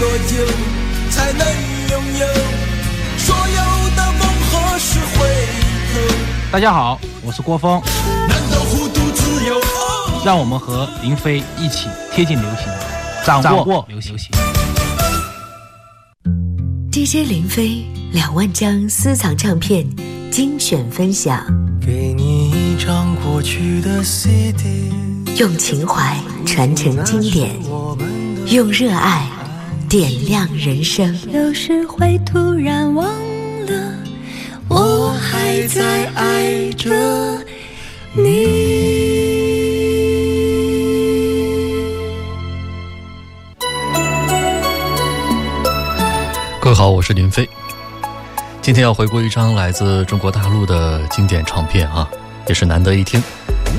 多久，才能拥有所有的梦何时回头？大家好，我是郭峰。难道？让我们和林飞一起贴近流行，掌握流行。DJ 林飞两万张私藏唱片精选分享。给你一张过去的 CD，用情怀传承经典，用热爱点亮人生。有时会突然忘了，我还在爱着你。各位好，我是林飞。今天要回顾一张来自中国大陆的经典唱片啊，也是难得一听。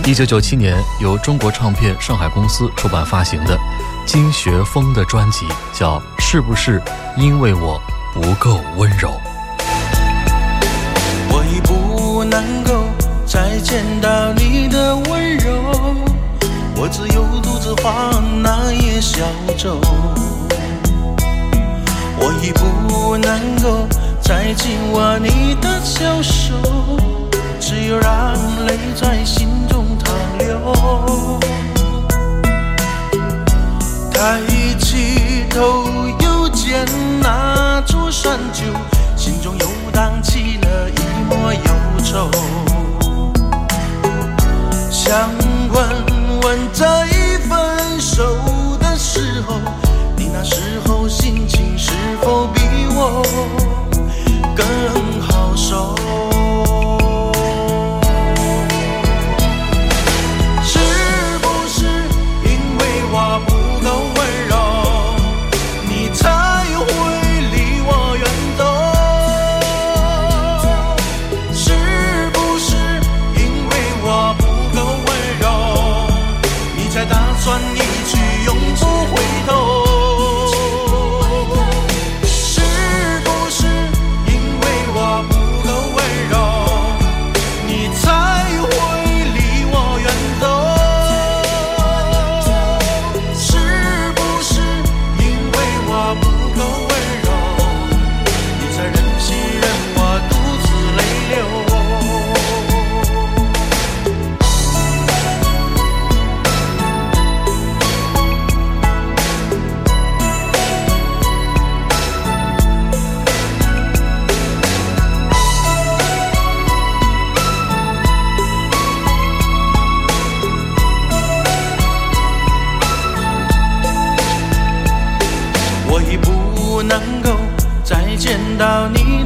一九九七年由中国唱片上海公司出版发行的金学峰的专辑，叫《是不是因为我不够温柔》。我已不能够再见到你的温柔，我只有独自划那叶小舟。我已不能够。再紧握你的小手，只有让泪在心中淌流。抬起头又见那座山丘，心中又荡起了一抹忧愁。想问问，这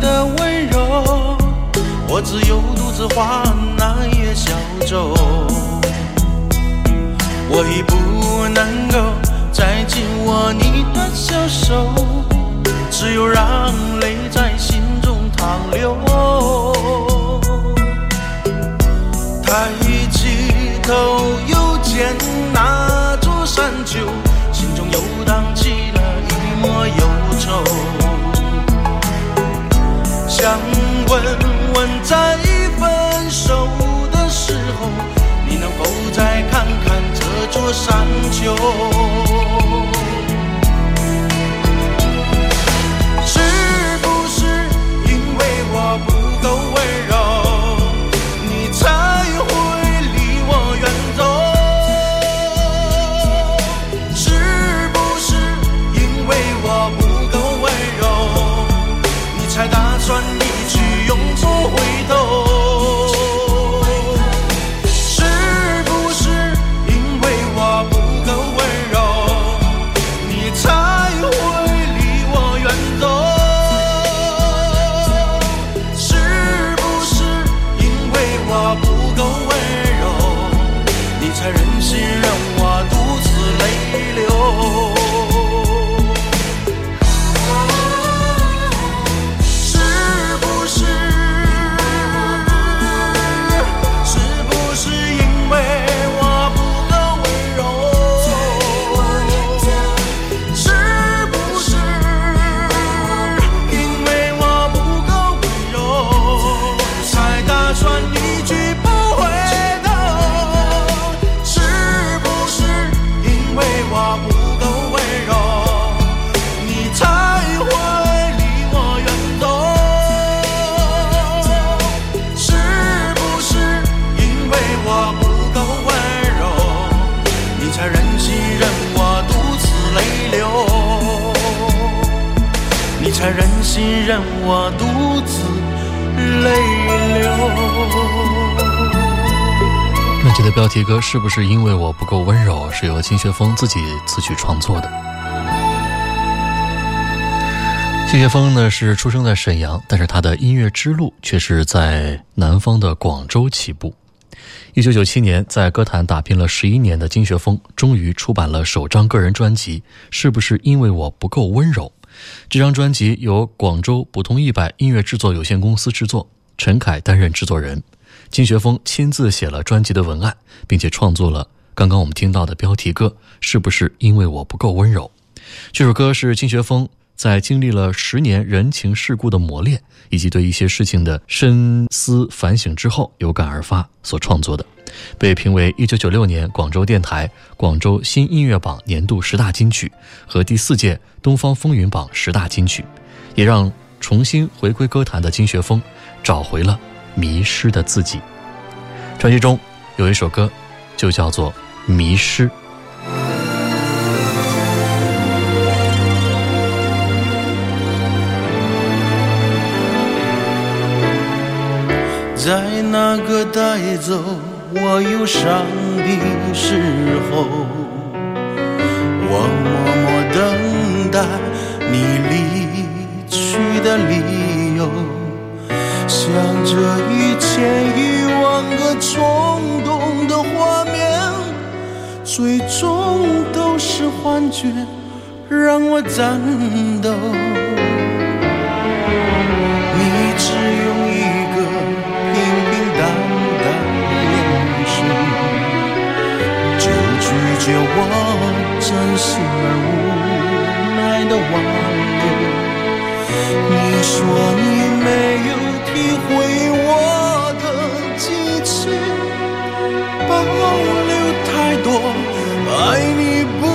的温柔我只有独自划那叶小舟我已不能够再紧握你的小手只有让泪问问在分手的时候你能否再看看这座山丘？题歌是不是因为我不够温柔？是由金学峰自己词曲创作的。金学峰呢是出生在沈阳，但是他的音乐之路却是在南方的广州起步。一九九七年，在歌坛打拼了十一年的金学峰，终于出版了首张个人专辑。是不是因为我不够温柔？这张专辑由广州普通一百音乐制作有限公司制作，陈凯担任制作人，金学峰亲自写了专辑的文案，并且创作了刚刚我们听到的标题歌《是不是因为我不够温柔》。这首歌是金学峰。在经历了十年人情世故的磨练，以及对一些事情的深思反省之后，有感而发所创作的，被评为一九九六年广州电台广州新音乐榜年度十大金曲和第四届东方风云榜十大金曲，也让重新回归歌坛的金学峰找回了迷失的自己。专辑中有一首歌，就叫做《迷失》。在那个带走我忧伤的时候，我默默等待你离去的理，想这一千一万个冲动的画面，最终都是幻觉，让我颤抖。借我真心而无奈的挽留。你说你没有体会我的激情，保留太多，爱你不。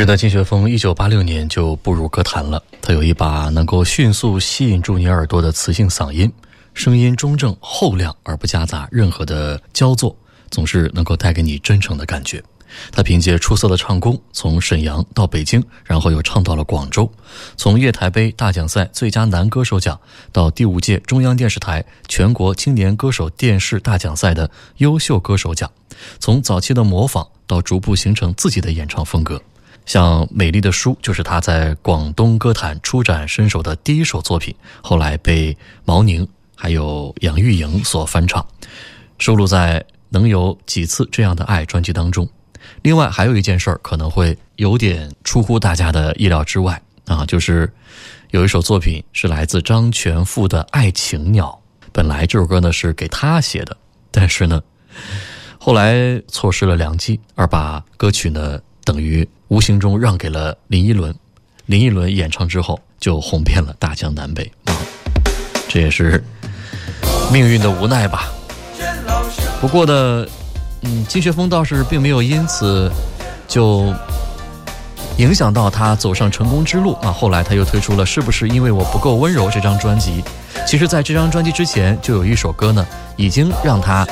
其实呢，金学峰一九八六年就步入歌坛了。他有一把能够迅速吸引住你耳朵的磁性嗓音，声音中正厚亮而不夹杂任何的焦作，总是能够带给你真诚的感觉。他凭借出色的唱功，从沈阳到北京，然后又唱到了广州。从粤台杯大奖赛最佳男歌手奖，到第五届中央电视台全国青年歌手电视大奖赛的优秀歌手奖。从早期的模仿，到逐步形成自己的演唱风格。像《美丽的书》就是他在广东歌坛初展身手的第一首作品，后来被毛宁还有杨钰莹所翻唱，收录在《能有几次这样的爱》专辑当中。另外还有一件事儿可能会有点出乎大家的意料之外啊，就是有一首作品是来自张全富的《爱情鸟》，本来这首歌呢是给他写的，但是呢，后来错失了良机，而把歌曲呢等于无形中让给了林依轮，林依轮演唱之后就红遍了大江南北啊，这也是命运的无奈吧。不过呢。嗯，金学峰倒是并没有因此就影响到他走上成功之路啊。后来他又推出了《是不是因为我不够温柔》这张专辑。其实，在这张专辑之前，就有一首歌呢，已经让他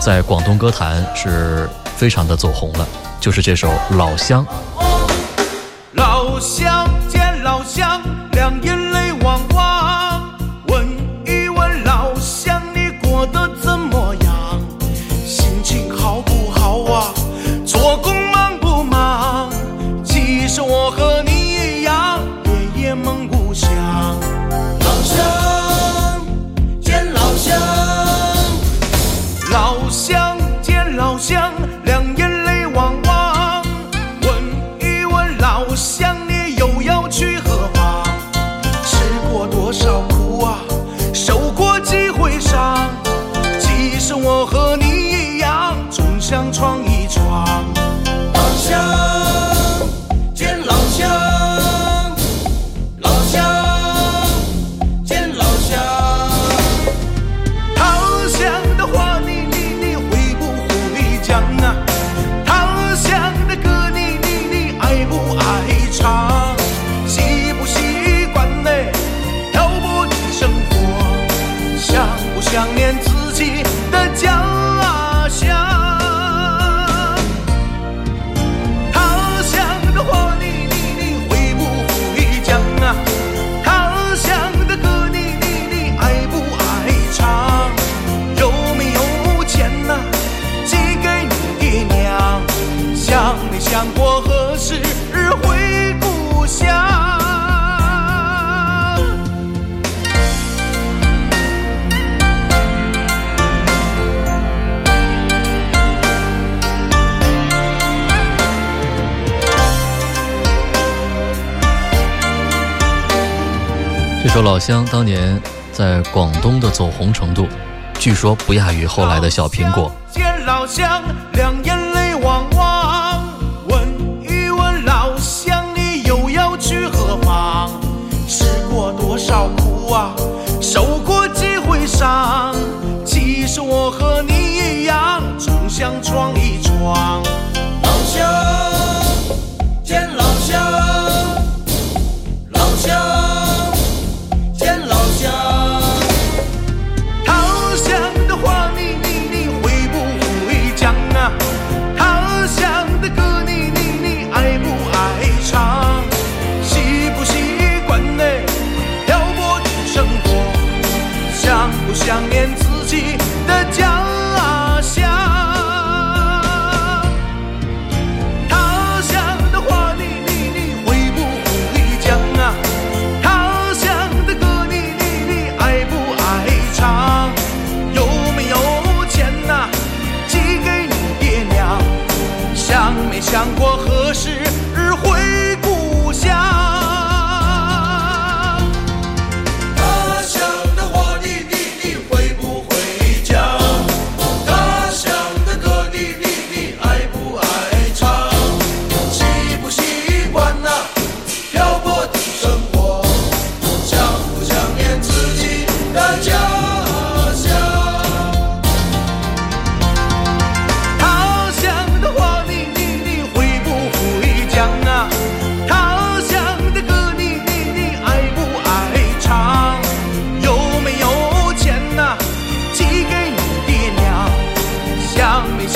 在广东歌坛是非常的走红了，就是这首《老乡》。老乡见据说不亚于后来的小苹果。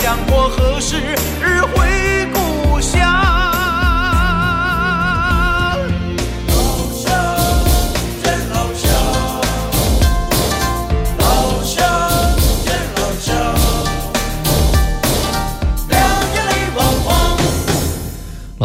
想过何时日回故乡？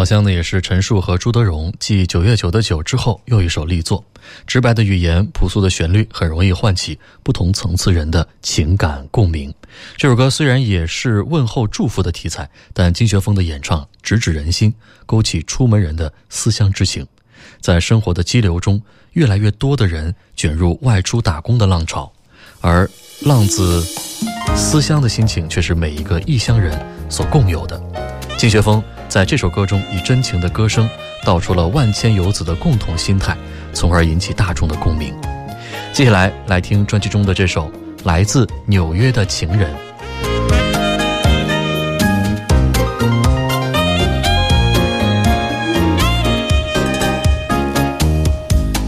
乡呢，也是陈数和朱德荣继《九月九的九》之后又一首力作。直白的语言、朴素的旋律，很容易唤起不同层次人的情感共鸣。这首歌虽然也是问候祝福的题材，但金学峰的演唱直指人心，勾起出门人的思乡之情。在生活的激流中，越来越多的人卷入外出打工的浪潮，而浪子思乡的心情却是每一个异乡人所共有的。金学峰。在这首歌中，以真情的歌声道出了万千游子的共同心态，从而引起大众的共鸣。接下来，来听专辑中的这首《来自纽约的情人》。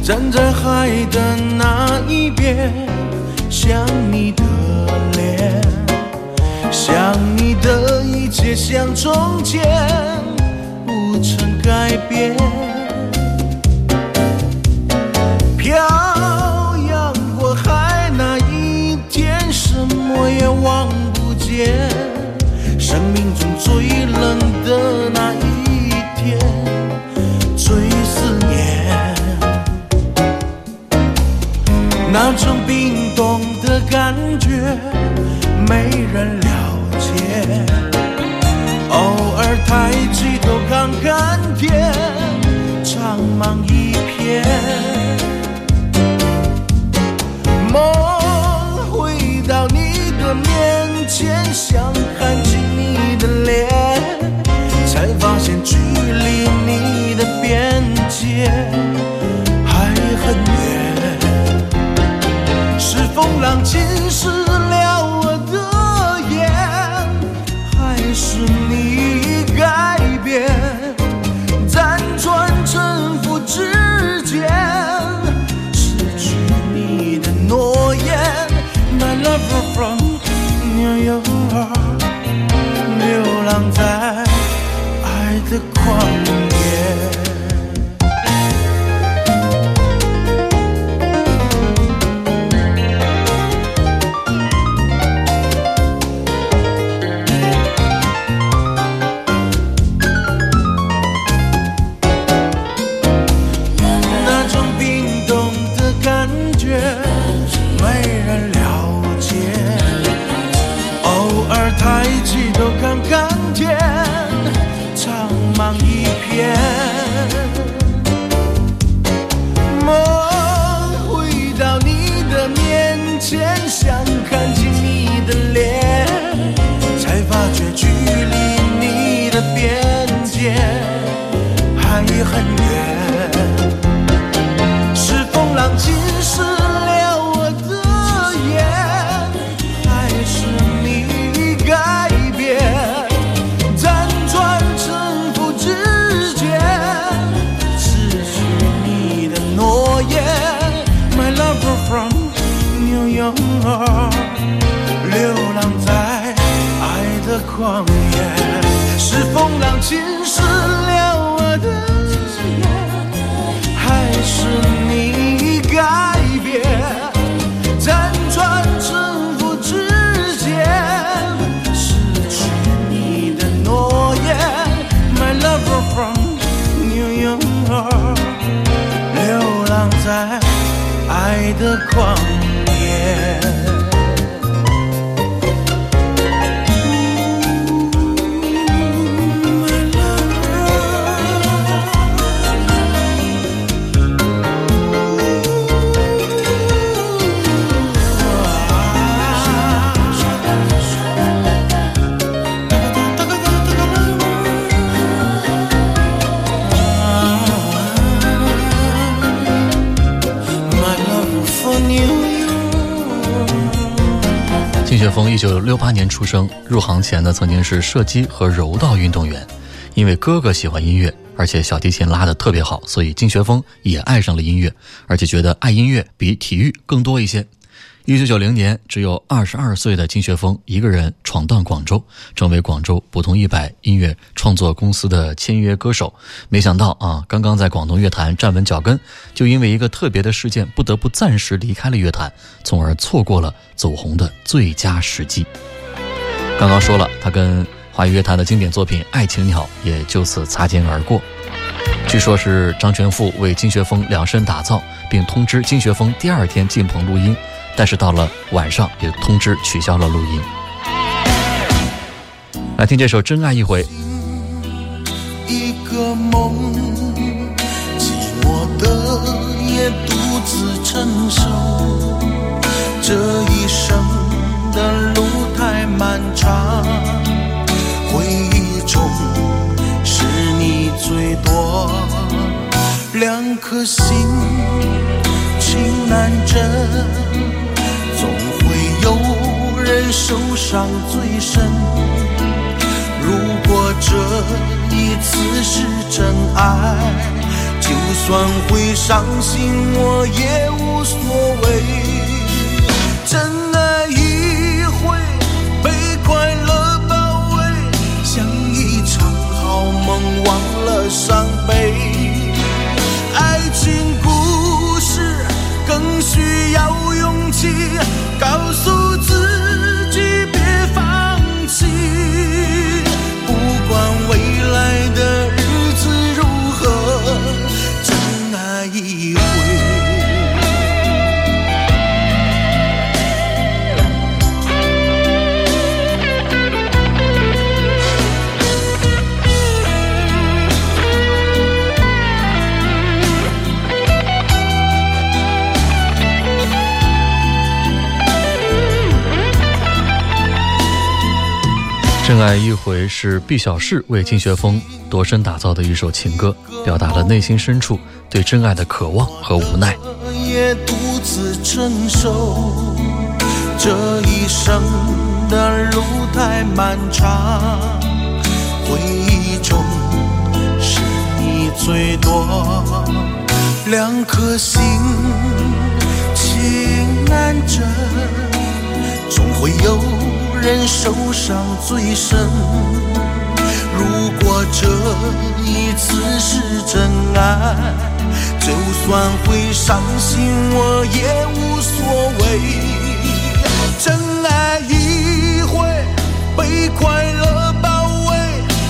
站在海的那一边，想你，想你的一切像从前。不曾改变，漂洋过海那一天，什么也望不见。生命中最冷的那一天，最思念。那种冰冻的感觉，没人了抬起头看看天，苍茫一片。梦回到你的面前，想看清你的脸，才发现距离你的边界还很远。是风浪侵蚀。流浪流浪在爱的旷野。茫茫一片。流浪在爱的旷野是风浪侵蚀了我的心还是你改变辗转沉浮之间失去你的诺言 my love from new york 流浪在爱的旷野。峰一九六八年出生，入行前呢曾经是射击和柔道运动员。因为哥哥喜欢音乐，而且小提琴拉得特别好，所以金学峰也爱上了音乐，而且觉得爱音乐比体育更多一些。一九九零年，只有二十二岁的金学峰一个人闯荡广州，成为广州普通一百音乐创作公司的签约歌手。没想到啊，刚刚在广东乐坛站稳脚跟，就因为一个特别的事件，不得不暂时离开了乐坛，从而错过了走红的最佳时机。刚刚说了，他跟华语乐坛的经典作品《爱情鸟》也就此擦肩而过。据说是张全富为金学峰量身打造，并通知金学峰第二天进棚录音，但是到了晚上也通知取消了录音。来听这首《真爱一回》。一个梦，寂寞的也独自承受。这一生的路太漫长，回忆中是你最多。两颗心情难枕，受伤最深。如果这一次是真爱，就算会伤心，我也无所谓。真爱一回，被快乐包围，像一场好梦，忘了伤真爱一回是毕小世为金学峰度身打造的一首情歌，表达了内心深处对真爱的渴望和无奈。也独自承受，这一生的路太漫长，回忆中是你最多，两颗心情难枕，总会有人受伤最深。如果这一次是真爱，就算会伤心，我也无所谓。真爱一回，被快乐包围，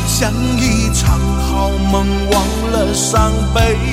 像一场好梦，忘了伤悲。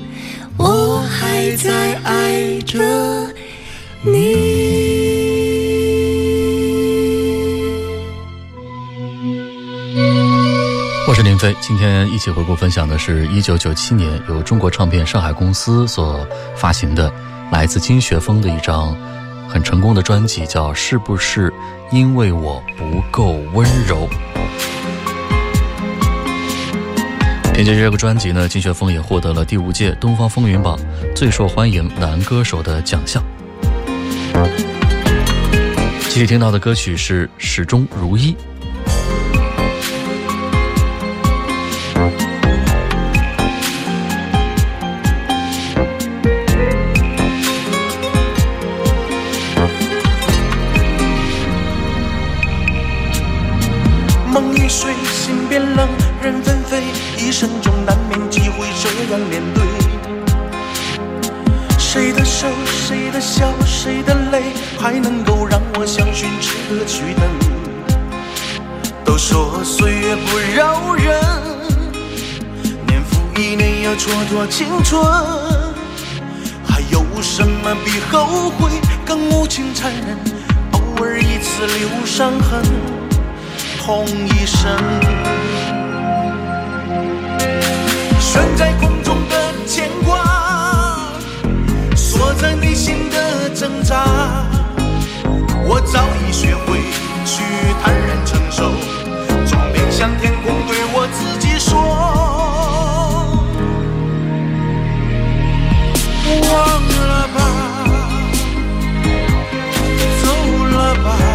我还在爱着你。我是林飞，今天一起回顾分享的是一九九七年由中国唱片上海公司所发行的来自金学峰的一张很成功的专辑，叫《是不是因为我不够温柔》。凭借这个专辑呢，金雪峰也获得了第五届东方风云榜最受欢迎男歌手的奖项。继续听到的歌曲是《始终如一》。难免几回这样面对。谁的手，谁的笑，谁的泪，还能够让我相信值得去等？都说岁月不饶人，年复一年又蹉跎青春，还有什么比后悔更无情残忍？偶尔一次留伤痕。痛一生，悬在空中的牵挂，锁在内心的挣扎，我早已学会去坦然承受，总面向天空对我自己说，忘了吧，走了吧。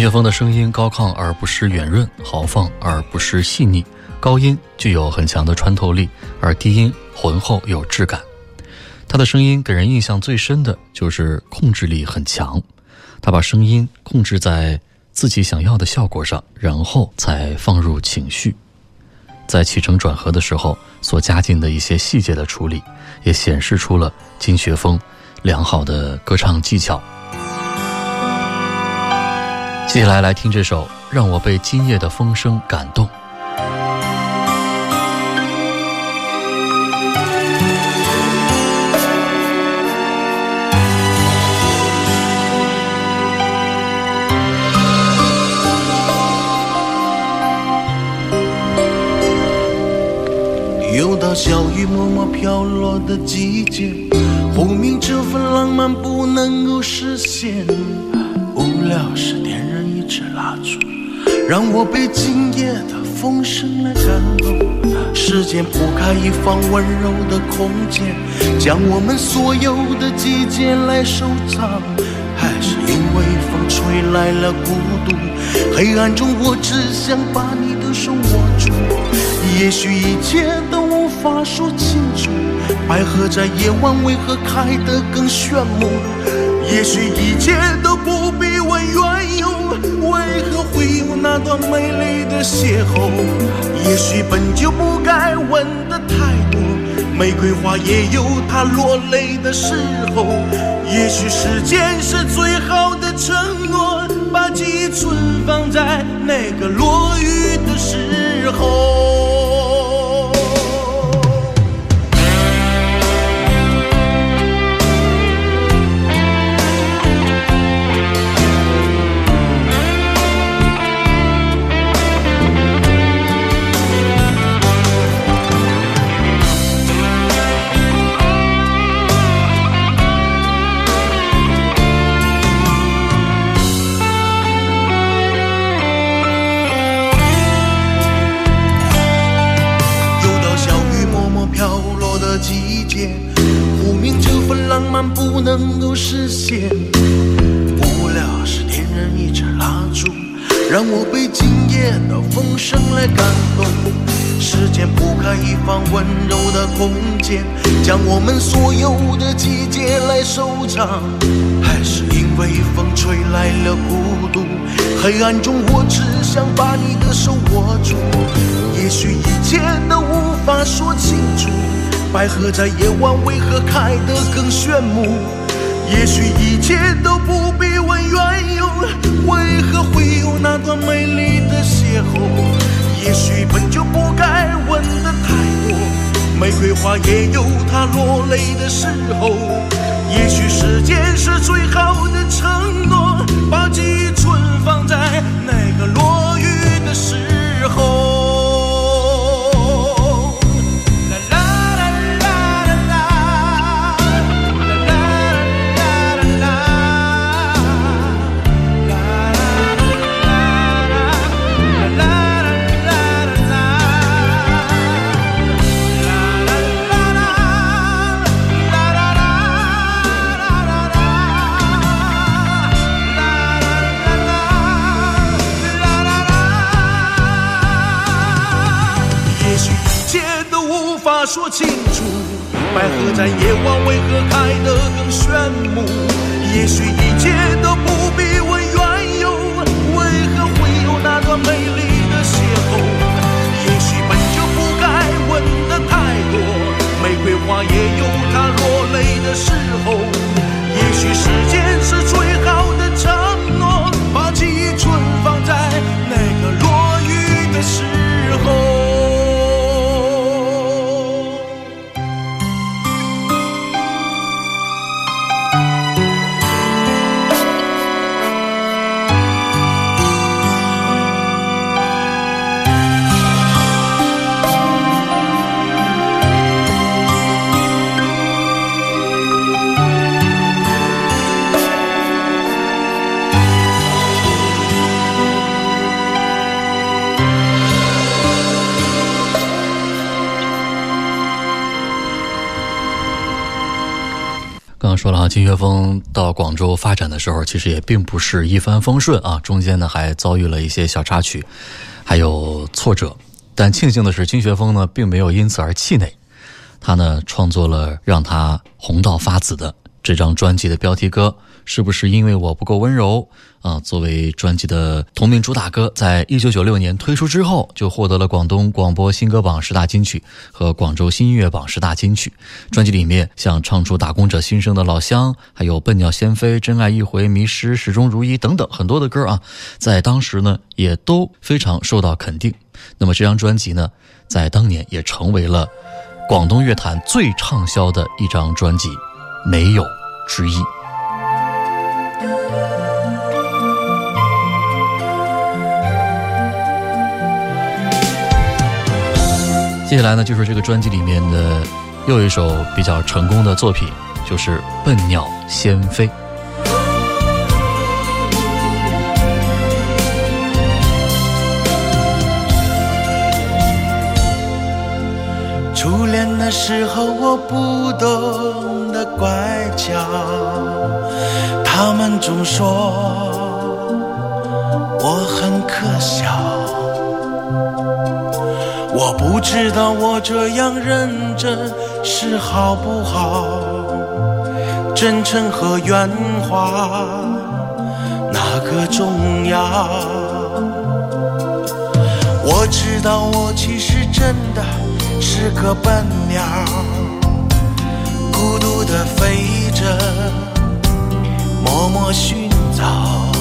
金学峰的声音高亢而不失圆润，豪放而不失细腻，高音具有很强的穿透力，而低音浑厚有质感。他的声音给人印象最深的就是控制力很强，他把声音控制在自己想要的效果上，然后才放入情绪。在起承转合的时候所加进的一些细节的处理，也显示出了金学峰良好的歌唱技巧。接下来来听这首《让我被今夜的风声感动。又到小雨默默飘落的季节，忽明这份浪漫不能够实现。无聊是点燃支蜡烛，让我被今夜的风声来感动。时间铺开一方温柔的空间，将我们所有的季节来收藏。还是因为风吹来了孤独，黑暗中我只想把你的手握住。也许一切都无法说清楚，百合在夜晚为何开得更炫目？也许一切都不必，为何会有那段美丽的邂逅？也许本就不该问的太多，玫瑰花也有它落泪的时候。也许时间是最好的承诺，把记忆存放在那个落雨的时候。视线。无聊时点燃一支蜡烛，让我被今夜的风声来感动。时间铺开一方温柔的空间，将我们所有的季节来收藏。还是因为风吹来了孤独，黑暗中我只想把你的手握住。也许一切都无法说清楚，百合在夜晚为何开得更炫目？也许一切都不必问缘由，为何会有那段美丽的邂逅？也许本就不该问的太多，玫瑰花也有它落泪的时候。也许时间是最好的承诺，把记忆存放在那个落雨的时说清楚，百合在夜晚为何开得更炫目？也许一切都不必问缘由，为何会有那段美丽的邂逅？也许本就不该问的太多，玫瑰花也有它落泪的时候。也许时间是最金学峰到广州发展的时候，其实也并不是一帆风顺啊，中间呢还遭遇了一些小插曲，还有挫折。但庆幸的是，金学峰呢并没有因此而气馁，他呢创作了让他红到发紫的这张专辑的标题歌是不是因为我不够温柔啊？作为专辑的同名主打歌，在一九九六年推出之后，就获得了广东广播新歌榜十大金曲和广州新音乐榜十大金曲。专辑里面像唱出打工者心声的老乡，还有笨鸟先飞、真爱一回、迷失、始终如一等等很多的歌啊，在当时呢也都非常受到肯定。那么这张专辑呢，在当年也成为了广东乐坛最畅销的一张专辑，没有之一。接下来呢，就是这个专辑里面的又一首比较成功的作品，就是《笨鸟先飞》。初恋的时候，我不懂得乖巧，他们总说我很可笑。我不知道我这样认真是好不好，真诚和圆滑哪个重要？我知道我其实真的是个笨鸟，孤独的飞着，默默寻找。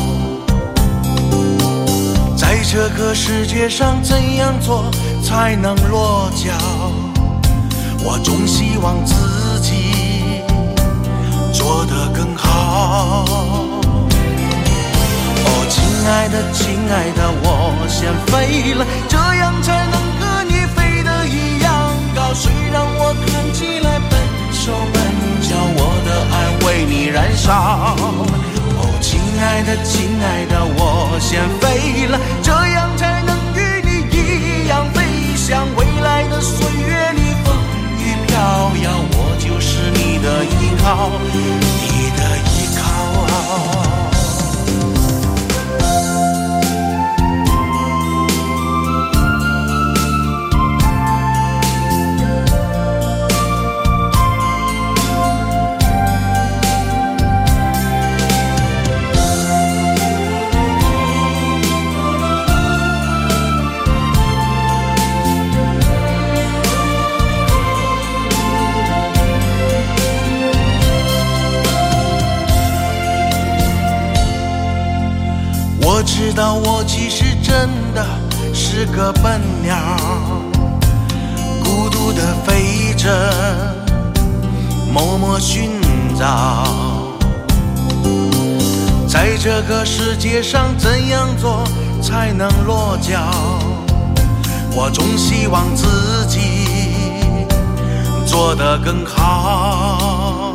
在这个世界上，怎样做才能落脚？我总希望自己做得更好。哦，亲爱的，亲爱的，我先飞了，这样才能和你飞得一样高。虽然我看起来笨手笨脚，我的爱为你燃烧。亲爱的，亲爱的，我先飞了，这样才能与你一样飞翔。未来的岁月里风雨飘摇，我就是你的依靠，知道我其实真的是个笨鸟，孤独的飞着，默默寻找。在这个世界上，怎样做才能落脚？我总希望自己做得更好。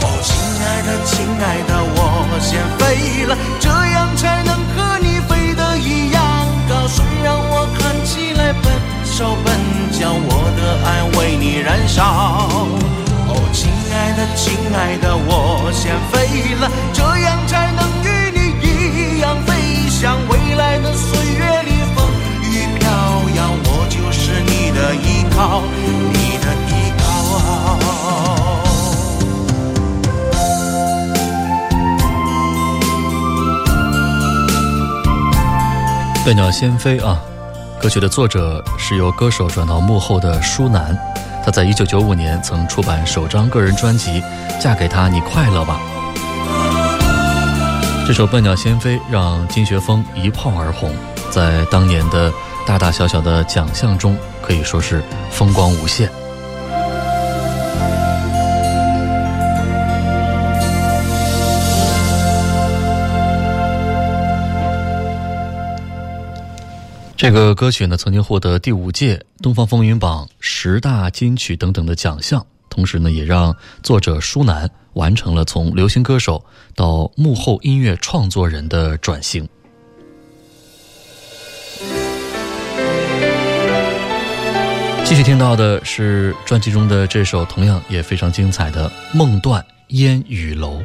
哦，亲爱的亲爱的，我先飞了，这样才能和你飞得一样高。虽然我看起来笨手笨脚，我的爱为你燃烧。哦，亲爱的，亲爱的，我先飞了，这笨鸟先飞啊，歌曲的作者是由歌手转到幕后的舒楠，他在一九九五年曾出版首张个人专辑《嫁给他你快乐吧》。这首《笨鸟先飞》让金学峰一炮而红，在当年的大大小小的奖项中可以说是风光无限。这个歌曲呢，曾经获得第五届东方风云榜十大金曲等等的奖项，同时呢，也让作者舒楠完成了从流行歌手到幕后音乐创作人的转型。继续听到的是专辑中的这首同样也非常精彩的《梦断烟雨楼》。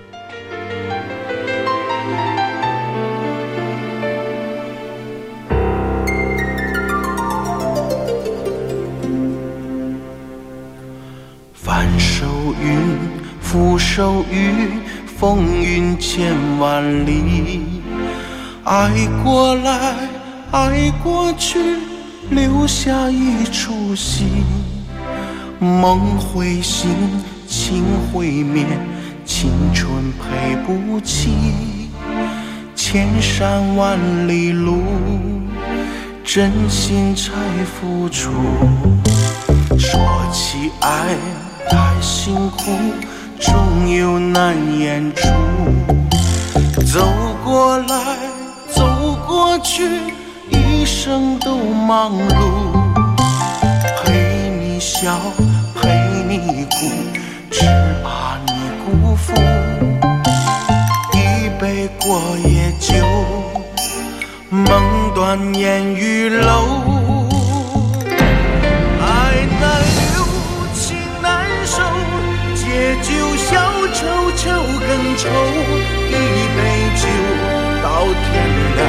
翻手云，覆手雨，风云千万里，爱过来，爱过去，留下一出戏。梦会醒，情会灭，青春赔不起。千山万里路，真心才付出。说起爱，太辛苦。终有难言处，走过来，走过去，一生都忙碌。陪你笑，陪你哭，只怕你辜负。一杯过夜酒，梦断烟雨楼。愁，一杯酒到天亮，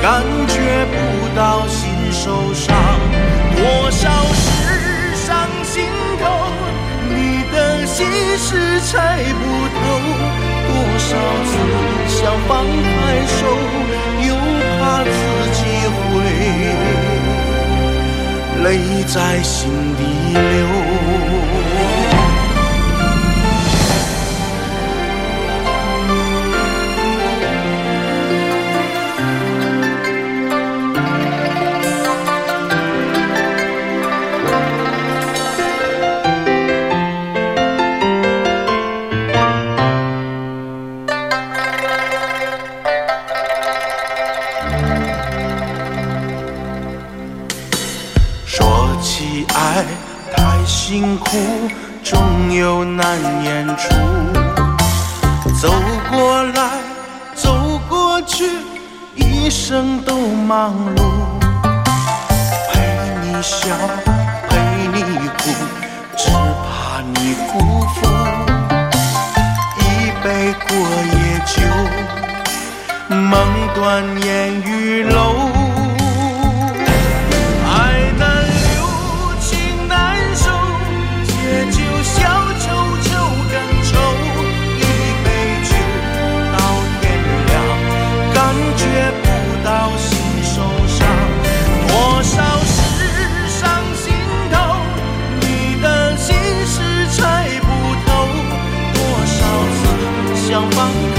感觉不到心受伤。多少事伤心头，你的心事猜不透。多少次想放开手，又怕自己会泪在心底流。Vắng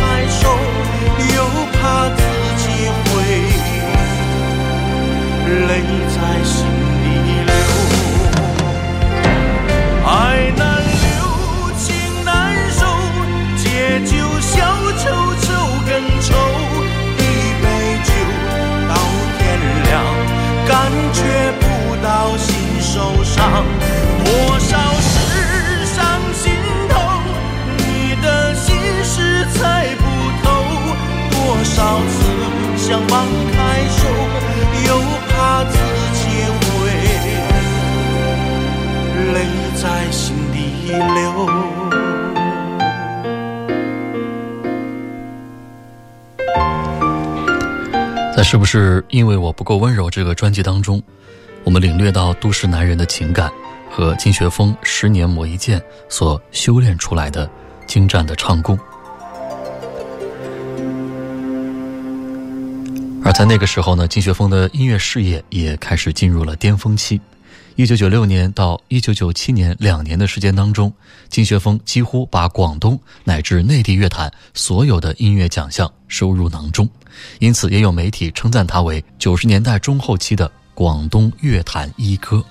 是不是因为我不够温柔？这个专辑当中，我们领略到都市男人的情感和金学峰十年磨一剑所修炼出来的精湛的唱功。而在那个时候呢，金学峰的音乐事业也开始进入了巅峰期。一九九六年到一九九七年两年的时间当中，金学峰几乎把广东乃至内地乐坛所有的音乐奖项收入囊中。因此，也有媒体称赞他为九十年代中后期的广东乐坛一哥。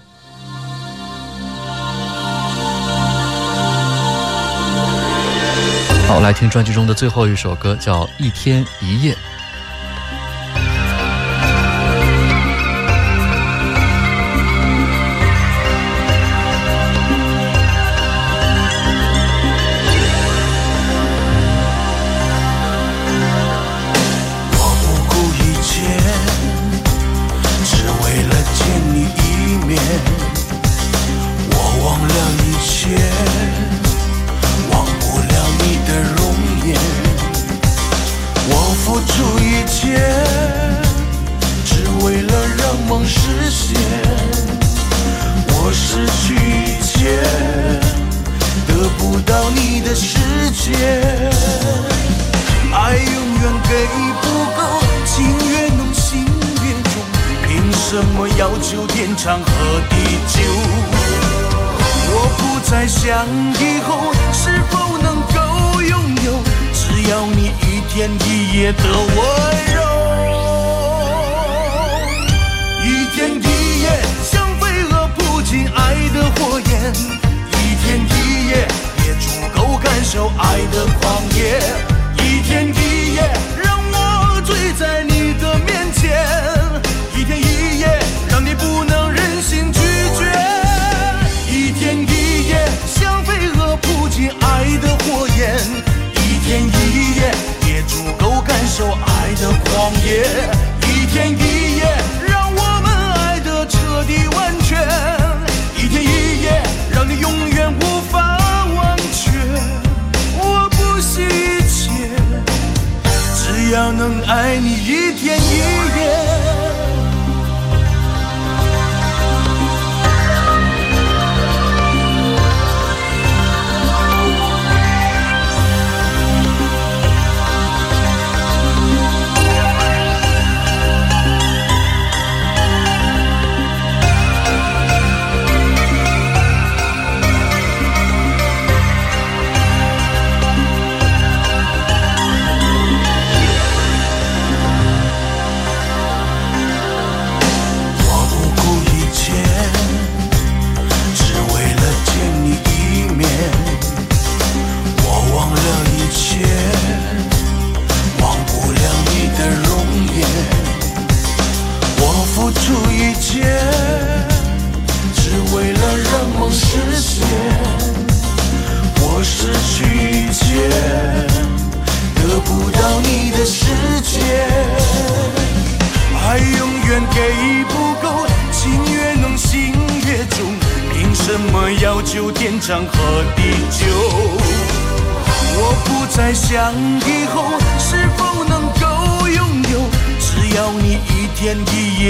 好，来听专辑中的最后一首歌，叫《一天一夜》。yeah.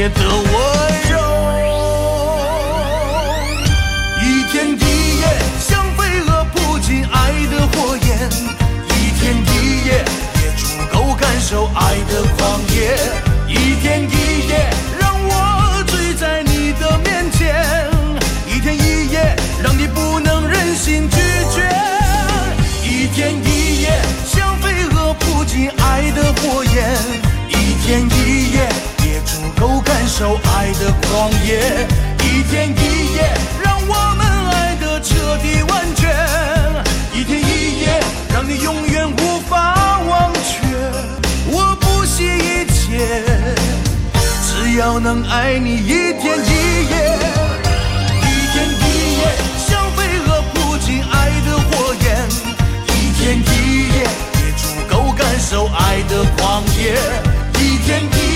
的温柔。一天一夜像飞蛾扑进爱的火焰。一天一夜也足够感受爱的狂野一天一走，爱的狂野，一天一夜，让我们爱的彻底完全，一天一夜，让你永远无法忘却，我不惜一切，只要能爱你一天一夜，一天一夜，像飞蛾扑进爱的火焰，一天一夜，也足够感受爱的狂野，一天一夜。